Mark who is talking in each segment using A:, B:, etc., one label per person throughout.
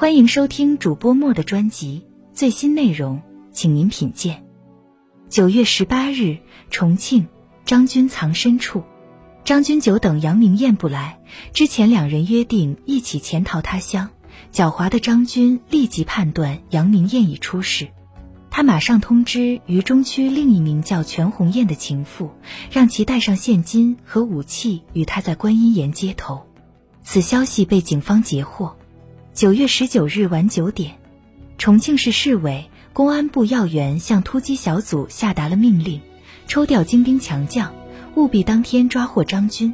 A: 欢迎收听主播莫的专辑，最新内容，请您品鉴。九月十八日，重庆张军藏身处，张军久等杨明艳不来，之前两人约定一起潜逃他乡。狡猾的张军立即判断杨明艳已出事，他马上通知渝中区另一名叫全红艳的情妇，让其带上现金和武器与他在观音岩接头。此消息被警方截获。九月十九日晚九点，重庆市市委。公安部要员向突击小组下达了命令，抽调精兵强将，务必当天抓获张军。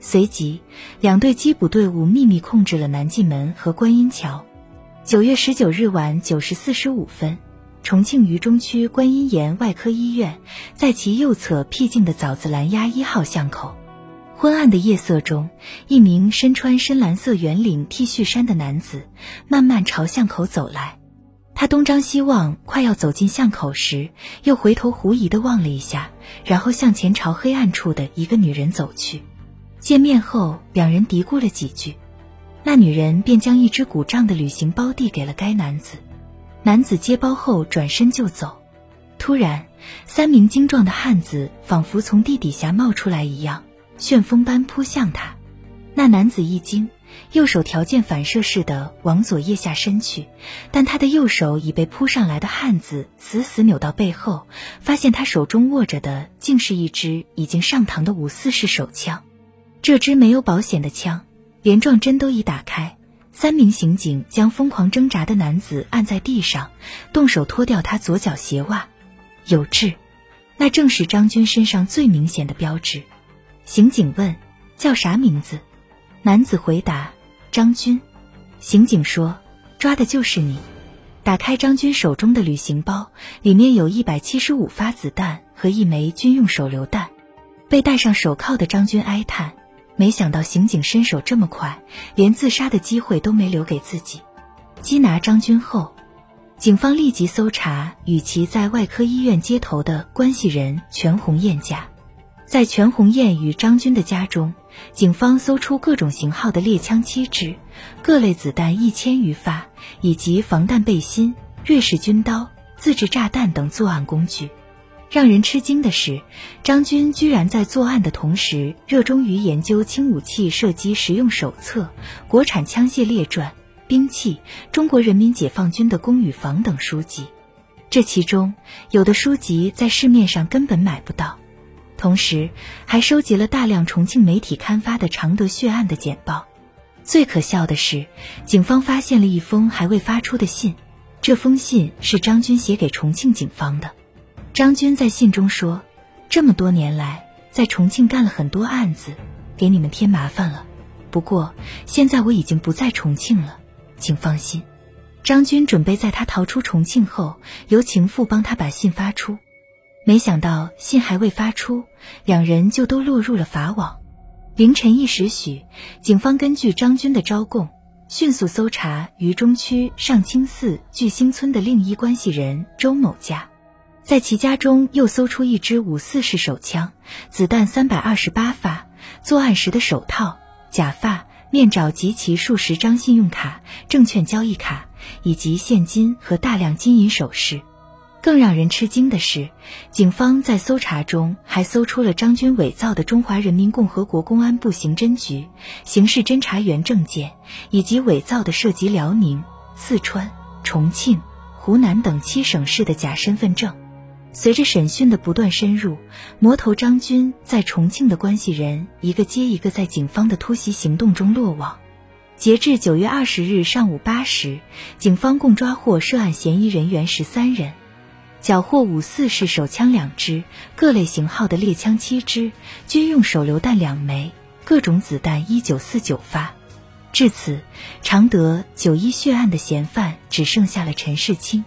A: 随即，两队缉捕队伍秘密控制了南进门和观音桥。九月十九日晚九时四十五分，重庆渝中区观音岩外科医院在其右侧僻静的枣子兰丫一号巷口，昏暗的夜色中，一名身穿深蓝色圆领 T 恤衫的男子慢慢朝巷口走来。他东张西望，快要走进巷口时，又回头狐疑地望了一下，然后向前朝黑暗处的一个女人走去。见面后，两人嘀咕了几句，那女人便将一只鼓胀的旅行包递给了该男子。男子接包后转身就走。突然，三名精壮的汉子仿佛从地底下冒出来一样，旋风般扑向他。那男子一惊。右手条件反射似的往左腋下伸去，但他的右手已被扑上来的汉子死死扭到背后，发现他手中握着的竟是一支已经上膛的五四式手枪。这支没有保险的枪，连撞针都已打开。三名刑警将疯狂挣扎的男子按在地上，动手脱掉他左脚鞋袜。有痣，那正是张军身上最明显的标志。刑警问：“叫啥名字？”男子回答：“张军。”刑警说：“抓的就是你。”打开张军手中的旅行包，里面有一百七十五发子弹和一枚军用手榴弹。被戴上手铐的张军哀叹：“没想到刑警身手这么快，连自杀的机会都没留给自己。”缉拿张军后，警方立即搜查与其在外科医院接头的关系人全红艳家。在全红艳与张军的家中。警方搜出各种型号的猎枪七支，各类子弹一千余发，以及防弹背心、瑞士军刀、自制炸弹等作案工具。让人吃惊的是，张军居然在作案的同时，热衷于研究轻武器射击实用手册、国产枪械列传、兵器、中国人民解放军的攻与防等书籍。这其中，有的书籍在市面上根本买不到。同时，还收集了大量重庆媒体刊发的常德血案的简报。最可笑的是，警方发现了一封还未发出的信，这封信是张军写给重庆警方的。张军在信中说：“这么多年来，在重庆干了很多案子，给你们添麻烦了。不过现在我已经不在重庆了，请放心。”张军准备在他逃出重庆后，由情妇帮他把信发出。没想到信还未发出，两人就都落入了法网。凌晨一时许，警方根据张军的招供，迅速搜查渝中区上清寺聚星村的另一关系人周某家，在其家中又搜出一支五四式手枪，子弹三百二十八发，作案时的手套、假发、面罩及其数十张信用卡、证券交易卡以及现金和大量金银首饰。更让人吃惊的是，警方在搜查中还搜出了张军伪造的中华人民共和国公安部刑侦局刑事侦查员证件，以及伪造的涉及辽宁、四川、重庆、湖南等七省市的假身份证。随着审讯的不断深入，魔头张军在重庆的关系人一个接一个在警方的突袭行动中落网。截至九月二十日上午八时，警方共抓获涉案嫌疑人员十三人。缴获五四式手枪两支，各类型号的猎枪七支，军用手榴弹两枚，各种子弹一九四九发。至此，常德九一血案的嫌犯只剩下了陈世清。